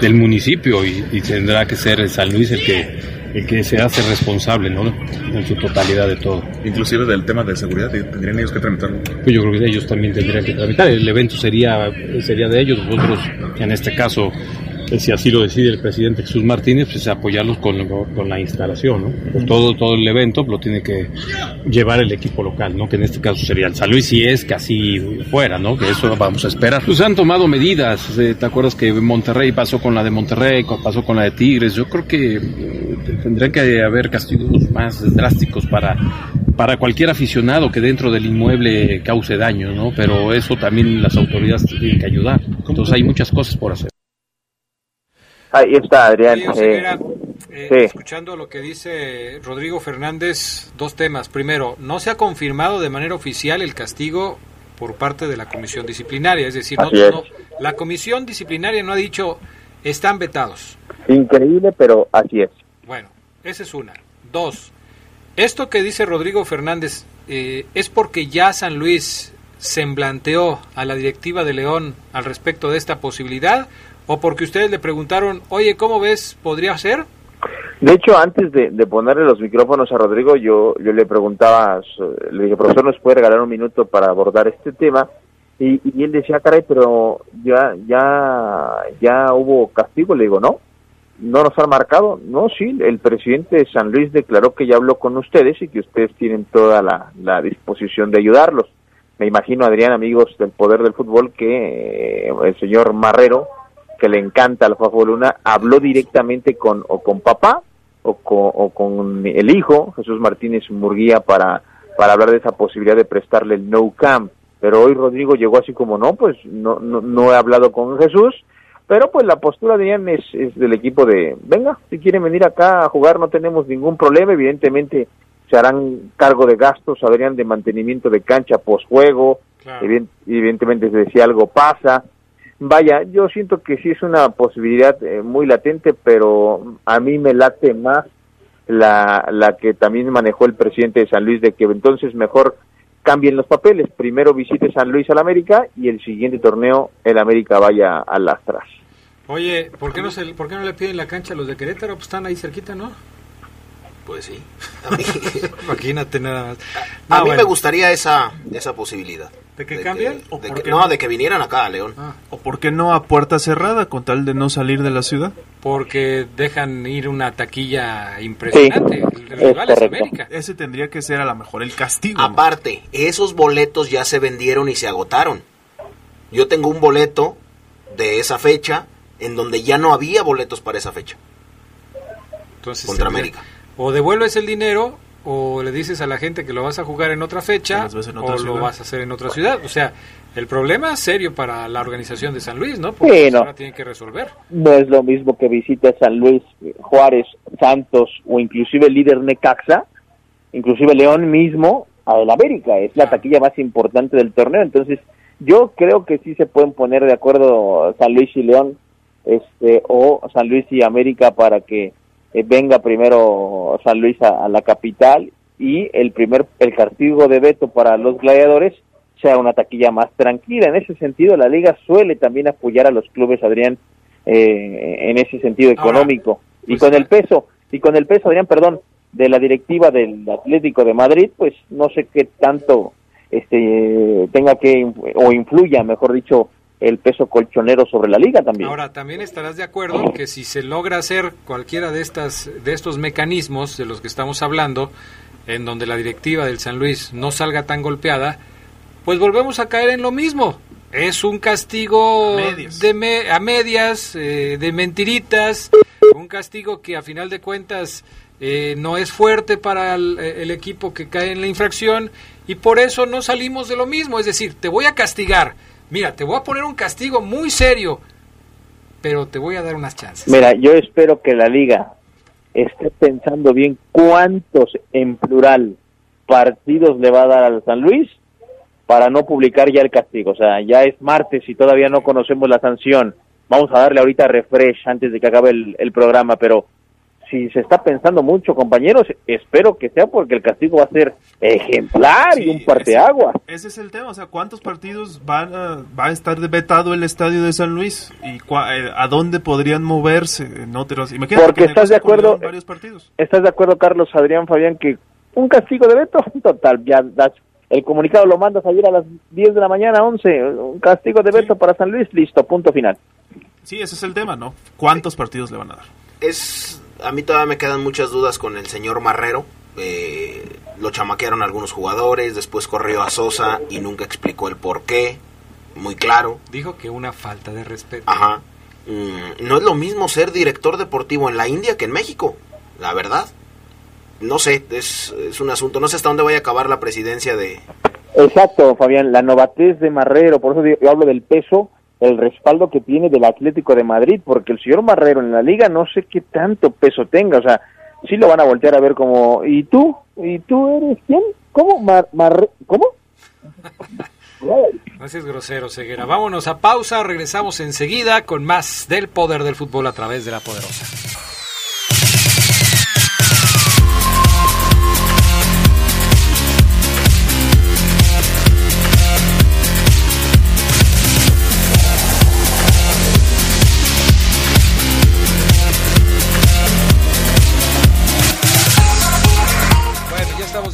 del municipio y, y, tendrá que ser el San Luis el que el que se hace responsable, ¿no? En su totalidad de todo. Inclusive del tema de seguridad, ¿tendrían ellos que tramitarlo? Pues yo creo que ellos también tendrían que tramitar. El evento sería, sería de ellos, nosotros en este caso si así lo decide el presidente Jesús Martínez, pues apoyarlos con, con la instalación, ¿no? Pues todo, todo el evento lo tiene que llevar el equipo local, ¿no? Que en este caso sería el San Luis, si es que así fuera, ¿no? Que eso vamos a esperar. Pues han tomado medidas, eh, ¿te acuerdas que Monterrey pasó con la de Monterrey, pasó con la de Tigres? Yo creo que eh, tendría que haber castigos más drásticos para para cualquier aficionado que dentro del inmueble cause daño, ¿no? Pero eso también las autoridades tienen que ayudar. Entonces hay muchas cosas por hacer. Ahí está, Adrián. eh, eh, sí. Escuchando lo que dice Rodrigo Fernández, dos temas. Primero, no se ha confirmado de manera oficial el castigo por parte de la comisión disciplinaria, es decir, no, es. no, la comisión disciplinaria no ha dicho están vetados. Increíble, pero así es. Bueno, esa es una. Dos, esto que dice Rodrigo Fernández eh, es porque ya San Luis semblanteó a la directiva de León al respecto de esta posibilidad o porque ustedes le preguntaron, oye, ¿cómo ves? ¿Podría ser? De hecho, antes de, ponerle los micrófonos a Rodrigo, yo, yo le preguntaba, le dije, profesor, ¿nos puede regalar un minuto para abordar este tema? Y, y él decía, caray, pero ya, ya, ya hubo castigo. Le digo, no, no nos han marcado. No, sí, el presidente de San Luis declaró que ya habló con ustedes y que ustedes tienen toda la, la disposición de ayudarlos. Me imagino, Adrián, amigos del Poder del Fútbol, que eh, el señor Marrero, que le encanta la Fafo Luna, habló directamente con, o con papá o con, o con el hijo, Jesús Martínez Murguía, para, para hablar de esa posibilidad de prestarle el no camp. Pero hoy Rodrigo llegó así como, no, pues no, no, no he hablado con Jesús, pero pues la postura de Ian es, es, del equipo de, venga, si quieren venir acá a jugar no tenemos ningún problema, evidentemente se harán cargo de gastos, habrían de mantenimiento de cancha posjuego, claro. evidentemente si algo pasa. Vaya, yo siento que sí es una posibilidad eh, muy latente, pero a mí me late más la, la que también manejó el presidente de San Luis, de que entonces mejor cambien los papeles. Primero visite San Luis al América y el siguiente torneo el América vaya a las. Oye, ¿por qué no, se, ¿por qué no le piden la cancha a los de Querétaro? Pues están ahí cerquita, ¿no? Pues sí. A mí... Imagínate nada más. No, a mí bueno. me gustaría esa, esa posibilidad. ¿De que cambien? De que, no, no, de que vinieran acá, León. Ah. ¿O por qué no a puerta cerrada con tal de no salir de la ciudad? Porque dejan ir una taquilla impresionante. Sí, el rival es, es América. Ese tendría que ser a lo mejor el castigo. Aparte, ¿no? esos boletos ya se vendieron y se agotaron. Yo tengo un boleto de esa fecha en donde ya no había boletos para esa fecha. Entonces, contra América. O devuelves el dinero o le dices a la gente que lo vas a jugar en otra fecha en otra o ciudad. lo vas a hacer en otra ciudad. O sea, el problema es serio para la organización de San Luis, ¿no? Porque sí, no. ahora tienen que resolver. No es lo mismo que visite San Luis, Juárez, Santos o inclusive el líder Necaxa, inclusive León mismo, a el América. Es la taquilla más importante del torneo. Entonces, yo creo que sí se pueden poner de acuerdo San Luis y León este o San Luis y América para que eh, venga primero San Luis a, a, la capital y el primer el castigo de veto para los gladiadores sea una taquilla más tranquila. En ese sentido, la liga suele también apoyar a los clubes, Adrián, eh, en ese sentido económico. Ahora, pues y con el peso, y con el peso, Adrián, perdón, de la directiva del Atlético de Madrid, pues no sé qué tanto este tenga que o influya, mejor dicho, el peso colchonero sobre la liga también. Ahora, también estarás de acuerdo que si se logra hacer cualquiera de estas de estos mecanismos de los que estamos hablando, en donde la directiva del San Luis no salga tan golpeada, pues volvemos a caer en lo mismo. Es un castigo a medias, de me, a medias eh, de mentiritas, un castigo que a final de cuentas eh, no es fuerte para el, el equipo que cae en la infracción y por eso no salimos de lo mismo. Es decir, te voy a castigar mira, te voy a poner un castigo muy serio, pero te voy a dar unas chances. Mira, yo espero que la liga esté pensando bien cuántos en plural partidos le va a dar al San Luis para no publicar ya el castigo. O sea, ya es martes y todavía no conocemos la sanción. Vamos a darle ahorita refresh antes de que acabe el, programa, pero si se está pensando mucho, compañeros, espero que sea porque el castigo va a ser ejemplar sí, y un parteagua. Ese, ese, es el tema, o sea, ¿cuántos partidos van a, va a estar vetado el estadio de San Luis? ¿Y eh, a dónde podrían moverse en otros? Imagínate porque estás de acuerdo, varios partidos. ¿Estás de acuerdo, Carlos, Adrián, Fabián, que un castigo de veto? Total, ya das, el comunicado lo mandas ayer a las 10 de la mañana, 11, un castigo de veto sí. para San Luis, listo, punto final. Sí, ese es el tema, ¿no? ¿Cuántos sí. partidos le van a dar? Es a mí todavía me quedan muchas dudas con el señor Marrero. Eh, lo chamaquearon algunos jugadores, después corrió a Sosa y nunca explicó el por qué. Muy claro. Dijo que una falta de respeto. Ajá. Mm, no es lo mismo ser director deportivo en la India que en México, la verdad. No sé, es, es un asunto. No sé hasta dónde vaya a acabar la presidencia de. Exacto, Fabián. La novatez de Marrero, por eso yo hablo del peso el respaldo que tiene del Atlético de Madrid, porque el señor Marrero en la liga no sé qué tanto peso tenga, o sea, sí lo van a voltear a ver como, ¿y tú? ¿Y tú eres quién? ¿Cómo? Mar, Mar ¿Cómo? Seas grosero, Ceguera. Vámonos a pausa, regresamos enseguida con más del poder del fútbol a través de la poderosa.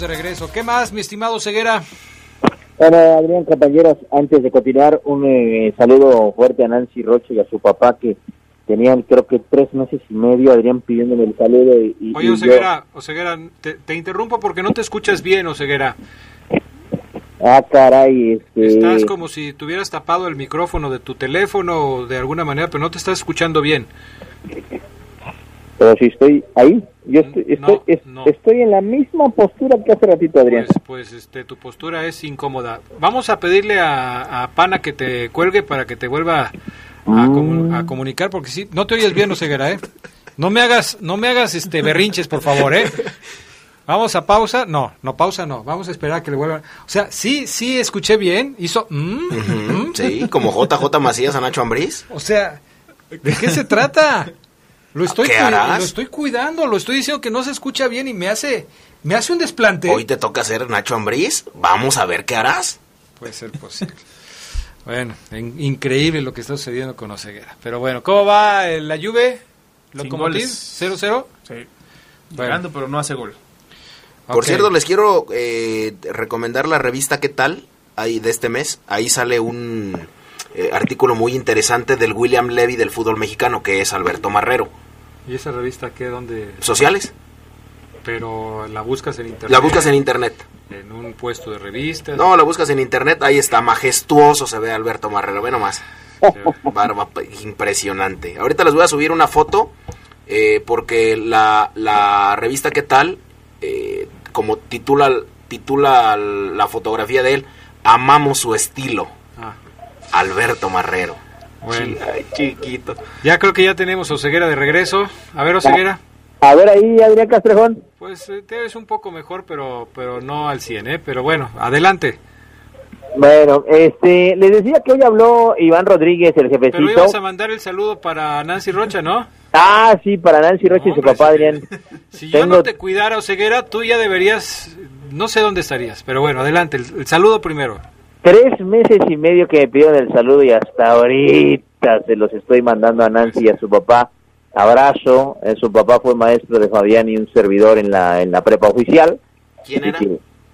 De regreso. ¿Qué más, mi estimado Ceguera? Bueno, Adrián, compañeros, antes de continuar, un eh, saludo fuerte a Nancy Roche y a su papá que Tenían creo que tres meses y medio, Adrián pidiéndome el saludo. Y, Oye, Oseguera, Oseguera te, te, interrumpo porque no te escuchas bien, Oseguera. Ah, caray, este... Estás como si tuvieras tapado el micrófono de tu teléfono de alguna manera, pero no te estás escuchando bien. Pero si estoy ahí, yo estoy, estoy, estoy en la misma postura que hace ratito, Adrián. Pues, pues, este, tu postura es incómoda. Vamos a pedirle a, a Pana que te cuelgue para que te vuelva a, mm. a, comunicar, porque si no te oyes bien, Oseguera, ¿eh? No me hagas, no me hagas este berrinches, por favor, ¿eh? Vamos a pausa. No, no pausa, no. Vamos a esperar a que le vuelvan. O sea, sí, sí, escuché bien. Hizo. Mm, mm. Sí, como JJ Macías a Nacho Ambriz. O sea, ¿de qué se trata? Lo estoy, lo estoy cuidando, lo estoy diciendo que no se escucha bien y me hace, me hace un desplante. Hoy te toca hacer Nacho Ambriz. Vamos a ver qué harás. Puede ser posible. bueno, increíble lo que está sucediendo con Oseguera. Pero bueno, ¿cómo va la Juve? ¿Locomotiv? ¿0-0? Sí. Llegando, pero no hace gol. Por cierto, les quiero eh, recomendar la revista ¿Qué tal? Ahí de este mes. Ahí sale un eh, artículo muy interesante del William Levy del fútbol mexicano, que es Alberto Marrero. ¿Y esa revista qué? ¿Dónde? Sociales. Pero la buscas en internet. La buscas en internet. En un puesto de revistas. No, la buscas en internet. Ahí está, majestuoso se ve Alberto Marrero. Ve nomás. Barba impresionante. Ahorita les voy a subir una foto eh, porque la, la revista ¿Qué tal? Eh, como titula, titula la fotografía de él, amamos su estilo. Alberto Marrero. Bueno. chiquito. Ya creo que ya tenemos Oseguera de regreso. A ver, Oseguera. A ver ahí, Adrián Castrejón. Pues eh, te ves un poco mejor, pero, pero no al 100, ¿eh? Pero bueno, adelante. Bueno, este, les decía que hoy habló Iván Rodríguez, el jefecito. Pero ibas a mandar el saludo para Nancy Rocha, ¿no? Ah, sí, para Nancy Rocha y su papá, Adrián. Si yo no te cuidara, Oseguera, tú ya deberías, no sé dónde estarías, pero bueno, adelante, el, saludo primero. Tres meses y medio que me pidieron el saludo y hasta ahorita se los estoy mandando a Nancy y a su papá. Abrazo, eh, su papá fue maestro de Fabián y un servidor en la, en la prepa oficial. ¿Quién era?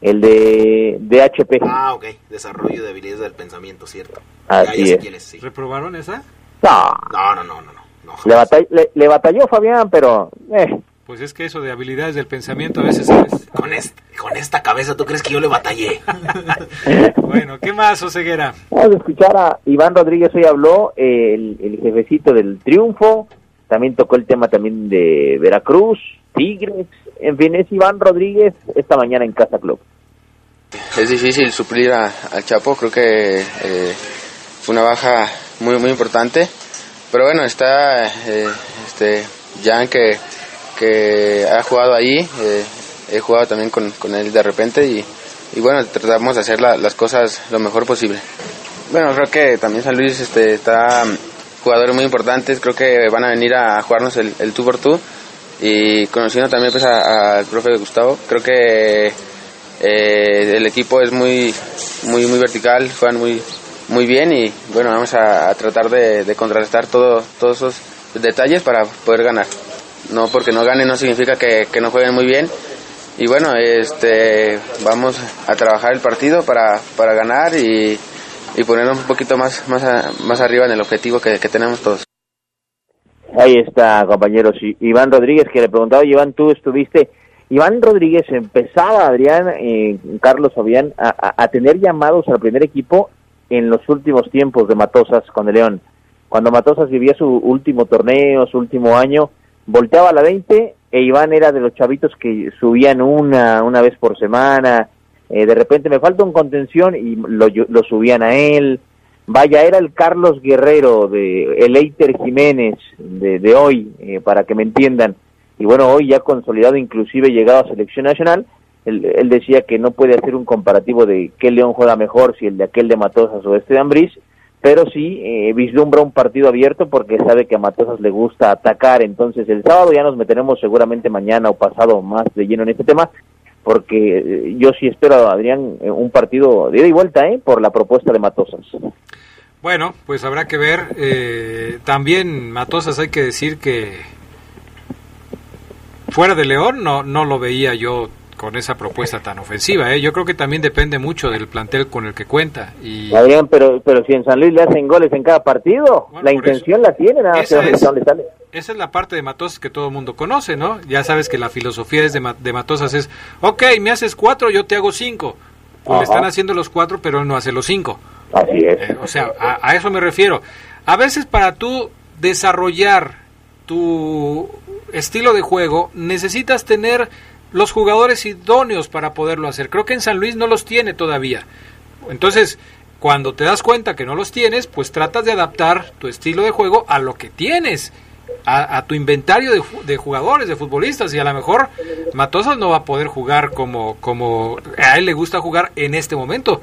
El de DHP. Ah, ok. Desarrollo de habilidades del pensamiento, cierto. Así es. ¿Reprobaron esa? No. No, no, no, no. le, le, batalló Fabián, pero... Eh. Pues es que eso de habilidades del pensamiento a veces es... Con, con esta cabeza, ¿tú crees que yo le batallé? bueno, ¿qué más, Oseguera? Vamos a escuchar a Iván Rodríguez, hoy habló el, el jefecito del triunfo, también tocó el tema también de Veracruz, Tigres, en fin, es Iván Rodríguez esta mañana en Casa Club. Es difícil suplir al Chapo, creo que eh, fue una baja muy muy importante, pero bueno, está eh, este, Jan que, que ha jugado ahí, eh, he jugado también con, con, él de repente y, y bueno, tratamos de hacer las cosas lo mejor posible. Bueno, creo que también San Luis este, está jugadores muy importantes, creo que van a venir a jugarnos el, el 2x2 y conociendo también pues al profe Gustavo, creo que eh, el equipo es muy, muy, muy vertical, juegan muy, muy bien y bueno, vamos a, tratar de, contrarrestar todo, todos esos detalles para poder ganar. No porque no ganen no significa que, no jueguen muy bien y bueno, este, vamos a trabajar el partido para, para ganar y, y ponernos un poquito más, más, más arriba en el objetivo que tenemos todos. Ahí está, compañeros. Iván Rodríguez, que le preguntaba, Iván, tú estuviste. Iván Rodríguez empezaba, Adrián, eh, Carlos Fabián, a, tener llamados al primer equipo en los últimos tiempos de Matosas con el León. Cuando Matosas vivía su último torneo, su último año, volteaba a la 20 e Iván era de los chavitos que subían una, una vez por semana. Eh, de repente me falta un contención y lo, lo subían a él. Vaya, era el Carlos Guerrero de el Eiter Jiménez de, hoy, eh, para que me entiendan. Y bueno, hoy ya consolidado, inclusive llegado a selección nacional, él, decía que no puede hacer un comparativo de qué León juega mejor, si el de aquel de Matosas o este de Ambriz, pero sí eh, vislumbra un partido abierto porque sabe que a Matosas le gusta atacar. Entonces el sábado ya nos meteremos seguramente mañana o pasado más de lleno en este tema, porque eh, yo sí espero, Adrián, un partido de ida y vuelta, ¿eh? Por la propuesta de Matosas. Bueno, pues habrá que ver. Eh, también Matosas hay que decir que fuera de León no, no lo veía yo con esa propuesta tan ofensiva. ¿eh? Yo creo que también depende mucho del plantel con el que cuenta. Y Adrián, pero, pero si en San Luis le hacen goles en cada partido, Bueno, la intención la tiene, nada más que es- sale. esa es la parte de Matosas que todo el mundo conoce, ¿no? Ya sabes que la filosofía es de, de Matosas es, ok, me haces cuatro, yo te hago cinco. Pues le están haciendo los cuatro, pero él no hace los cinco. Así es. Eh, o sea, a, a eso me refiero. A veces para tú desarrollar tu estilo de juego, necesitas tener los jugadores idóneos para poderlo hacer. Creo que en San Luis no los tiene todavía. Entonces, cuando te das cuenta que no los tienes, pues tratas de adaptar tu estilo de juego a lo que tienes, a, tu inventario de, de jugadores, de futbolistas. Y a lo mejor Matosas no va a poder jugar como, como a él le gusta jugar en este momento.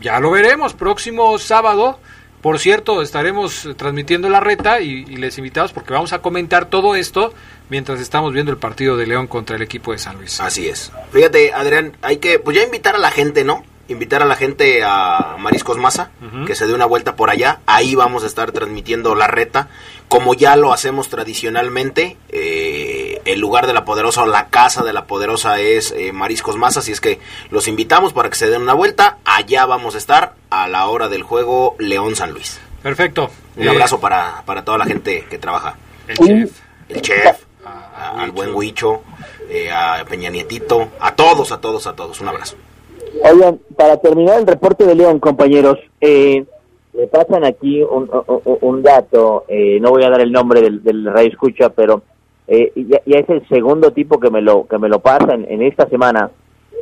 Ya lo veremos próximo sábado. Por cierto, estaremos transmitiendo la reta y, y les invitamos porque vamos a comentar todo esto mientras estamos viendo el partido de León contra el equipo de San Luis. Así es. Fíjate, Adrián, hay que, pues ya invitar a la gente, ¿no? Invitar a la gente a Mariscos Maza, que se dé una vuelta por allá. Ahí vamos a estar transmitiendo la reta, como ya lo hacemos tradicionalmente. eh, el lugar de la Poderosa o la casa de la Poderosa es eh, Mariscos Maza, así es que los invitamos para que se den una vuelta. Allá vamos a estar a la hora del juego León San Luis. Perfecto. Un Eh, abrazo para, para toda la gente que trabaja. El chef. El chef, a- al buen Huicho, eh, a Peña Nietito, a todos, a todos, a todos. Un abrazo. Oigan, para terminar el reporte de León, compañeros, eh, me pasan aquí un, un- un dato, eh, no voy a dar el nombre del, del radio escucha, pero eh, ya, ya es el segundo tipo que me lo que me lo pasa en, en esta semana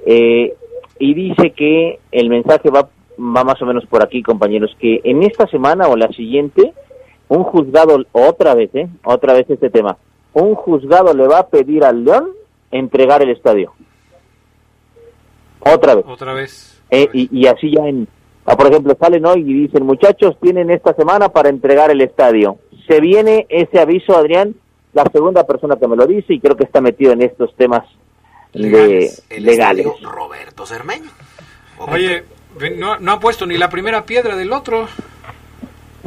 eh, y dice que el mensaje va va más o menos por aquí, compañeros, que en esta semana o la siguiente un juzgado otra vez, eh, otra vez este tema, un juzgado le va a pedir al León entregar el estadio. Otra vez. Otra vez. Eh, y, y así ya en, ah, por ejemplo, salen hoy y dicen, muchachos, tienen esta semana para entregar el estadio. Se viene ese aviso, Adrián, la segunda persona que me lo dice y creo que está metido en estos temas Legales. de El legales. Roberto Cermeño. Oye, no, no ha puesto ni la primera piedra del otro.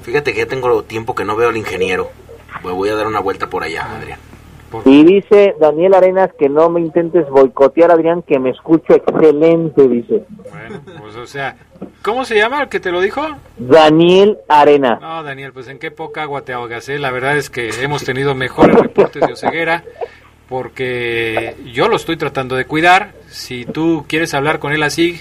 Fíjate que ya tengo tiempo que no veo al ingeniero. Me voy a dar una vuelta por allá, Adrián. Y dice Daniel Arenas que no me intentes boicotear, Adrián, que me escucho excelente, dice. Bueno, pues o sea, ¿cómo se llama el que te lo dijo? Daniel Arenas. No, Daniel, pues en qué poca agua te ahogas, ¿eh? La verdad es que hemos tenido mejores reportes de Oceguera porque yo lo estoy tratando de cuidar. Si tú quieres hablar con él así,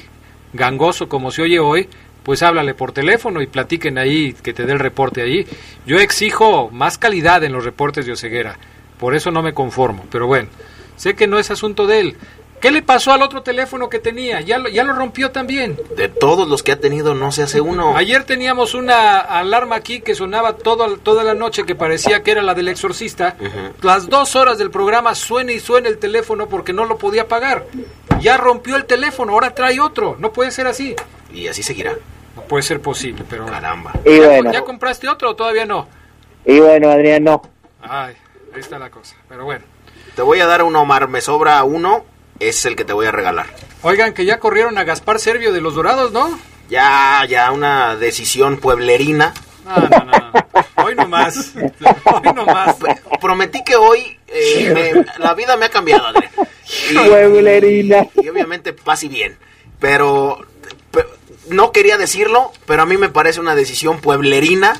gangoso como se oye hoy, pues háblale por teléfono y platiquen ahí, que te dé el reporte ahí. Yo exijo más calidad en los reportes de Oceguera, por eso no me conformo, pero bueno, sé que no es asunto de él. ¿Qué le pasó al otro teléfono que tenía? Ya lo, ya lo rompió también. De todos los que ha tenido, no se hace uno. Ayer teníamos una alarma aquí que sonaba todo, toda la noche que parecía que era la del exorcista. Las dos horas del programa suena y suena el teléfono porque no lo podía pagar. Ya rompió el teléfono, ahora trae otro. No puede ser así. Y así seguirá. No puede ser posible, pero... Caramba. Y ¿Ya, bueno, ya compraste otro o todavía no? y bueno, Adrián, no. Ay, ahí está la cosa. Pero bueno. Te voy a dar un Omar, me sobra uno, es el que te voy a regalar. Oigan, que ya corrieron a Gaspar Servio de los Dorados, ¿no? Ya, ya una decisión pueblerina. No, no, no. no. Hoy nomás. Hoy nomás. Prometí que hoy eh, me- la vida me ha cambiado, Adrián. Pueblerina. y obviamente paz y bien. Pero pe- no quería decirlo, pero a mí me parece una decisión pueblerina.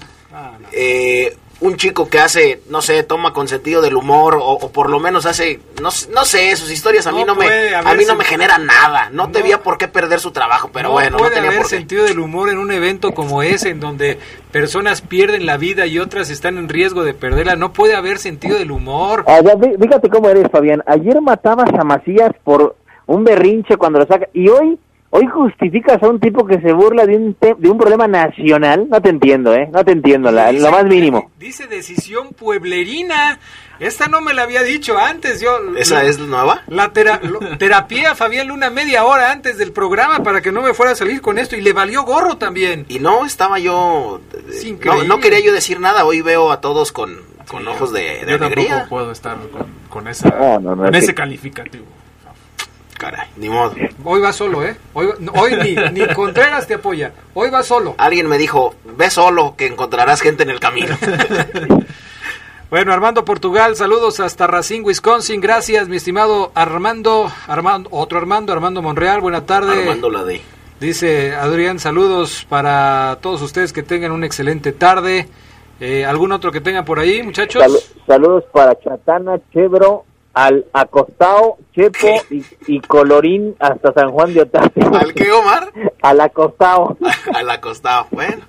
Eh, un chico que hace, no sé, toma con sentido del humor o, o por lo menos hace, no, no sé, sus historias a mí No no me, a mí no me genera nada. No, tenía por qué perder su trabajo, pero no bueno, no puede tenía haber por qué. sentido del humor en un evento como ese, en donde personas pierden la vida y otras están en riesgo de perderla. No puede haber sentido del humor. Ah, fíjate cómo eres, Fabián. Ayer matabas a Macías por un berrinche cuando lo saca. Y hoy, hoy justificas a un tipo que se burla de un, te- de un problema nacional. No te entiendo, ¿eh? No te entiendo, la- lo más mínimo. Dice decisión pueblerina. Esta no me la había dicho antes. Yo ¿Esa es nueva? La tera, terapia a Fabián Luna media hora antes del programa para que no me fuera a salir con esto y le valió gorro también. Y no estaba yo, no, increíble. no quería yo decir nada. Hoy veo a todos con, con ojos de, de Yo alegría. tampoco puedo estar con, con esa, No, no, no, con es ese que- calificativo. Caray, ni modo. Hoy va solo, ¿eh? Hoy, ni, ni Contreras te apoya. Hoy va solo. Alguien me dijo, ve solo que encontrarás gente en el camino. Bueno, Armando Portugal, saludos hasta Racine, Wisconsin. Gracias, mi estimado Armando, Armando, otro Armando, Armando Monreal. Buena tarde. Armando la de. Dice Adrián, saludos para todos ustedes que tengan una excelente tarde. Eh, ¿Algún otro que tengan por ahí, muchachos? saludos para Chatana, Chevro, al acostado, Chepo y, y, Colorín hasta San Juan de Otate. ¿Al qué, Omar? al acostado. al acostado, bueno.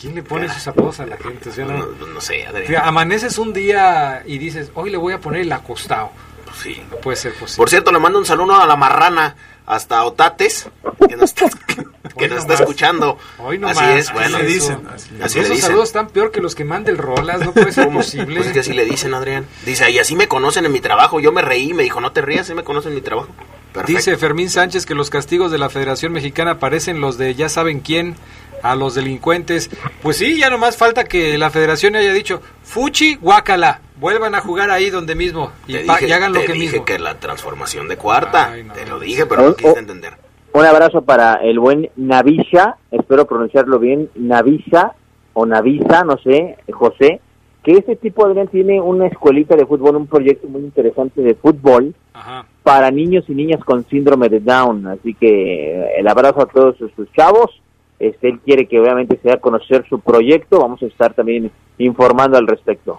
¿Quién le pone sus apodos a la gente? no, no, no, sé, Adrián. amaneces un día y dices, hoy le voy a poner el acostado. Pues sí. No puede ser posible. Por cierto, le mando un saludo a la marrana hasta Otates, que nos está, que nos está escuchando. Hoy no así más. es, bueno. Así le dicen. Así, Esos le dicen. saludos están peor que los que manda el Rolas, no puede ser posible. Pues es que así le dicen, Adrián. Dice, y así me conocen en mi trabajo. Yo me reí, me dijo, no te rías, así me conocen en mi trabajo. Perfecto. Dice Fermín Sánchez que los castigos de la Federación Mexicana parecen los de ya saben quién a los delincuentes. Pues sí, ya nomás falta que la federación haya dicho, Fuchi, guácala, vuelvan a jugar ahí donde mismo y, te pa- dije, y hagan lo te que dije mismo. que la transformación de cuarta. Ay, no, te lo dije, pero no oh. entender. Un abrazo para el buen Navisa, espero pronunciarlo bien, Navisa o Navisa, no sé, José, que este tipo Adrián tiene una escuelita de fútbol, un proyecto muy interesante de fútbol Ajá. para niños y niñas con síndrome de Down, así que eh, el abrazo a todos sus, sus chavos. Este, él quiere que obviamente se dé a conocer su proyecto, vamos a estar también informando al respecto.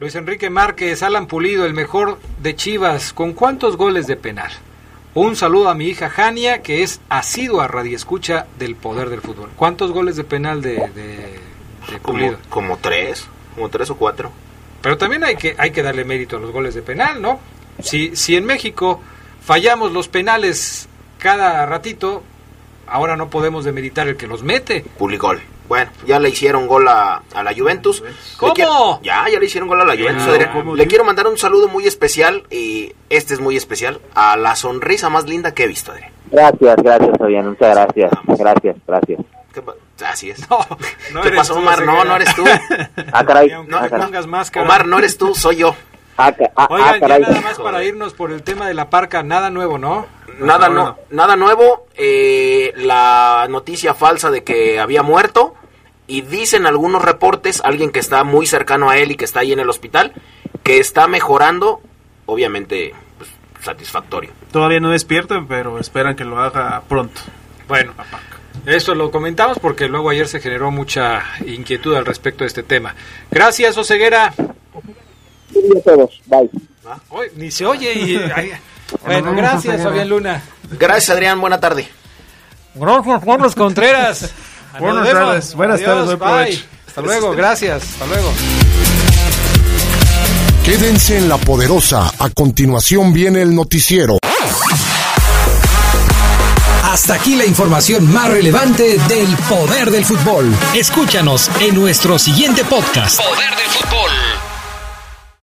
Luis Enrique Márquez, Alan Pulido, el mejor de Chivas, ¿con cuántos goles de penal? Un saludo a mi hija Jania, que es asidua radioescucha del poder del fútbol. ¿Cuántos goles de penal de, de- de Como, Pulido? como tres, como tres o cuatro. Pero también hay que, hay que darle mérito a los goles de penal, ¿no? Si, si en México fallamos los penales cada ratito, ahora no podemos demeritar el que los mete. Puligol. Bueno, ya le hicieron gol a, a la Juventus. ¿Cómo? quiero- ya, ya le hicieron gol a la Juventus. Adrián. ¿cómo le quiero mandar un saludo muy especial, y este es muy especial, a la sonrisa más linda que he visto, Adrián. Gracias, gracias, Fabián, muchas gracias, gracias, gracias. ¿Qué Así es. No, no ¿Qué eres pasó, Omar? No, no eres tú. Ah, caray, No, ah, caray. pongas máscara. Omar, no eres tú, soy yo. Ah, ah, ah, Oigan, ya nada más para irnos por el tema de la parca, nada nuevo, ¿no? Nada, no, nada nuevo. eh, la noticia falsa de que había muerto. Y dicen algunos reportes, alguien que está muy cercano a él y que está ahí en el hospital, que está mejorando, obviamente, pues, satisfactorio. Todavía no despiertan, pero esperan que lo haga pronto. Bueno, eso lo comentamos porque luego ayer se generó mucha inquietud al respecto de este tema. Gracias, Oseguera. A todos, bye. Hoy ni se oye y... ay, bueno, gracias, Fabián Luna. Gracias, Adrián. Buena tarde. Gracias, Carlos Contreras. Buenas tardes, buenas tardes, buen bye. provecho. Hasta luego, gracias, hasta luego. Quédense en la poderosa. A continuación viene el noticiero. Hasta aquí la información más relevante del poder del fútbol. Escúchanos en nuestro siguiente podcast. Poder del fútbol.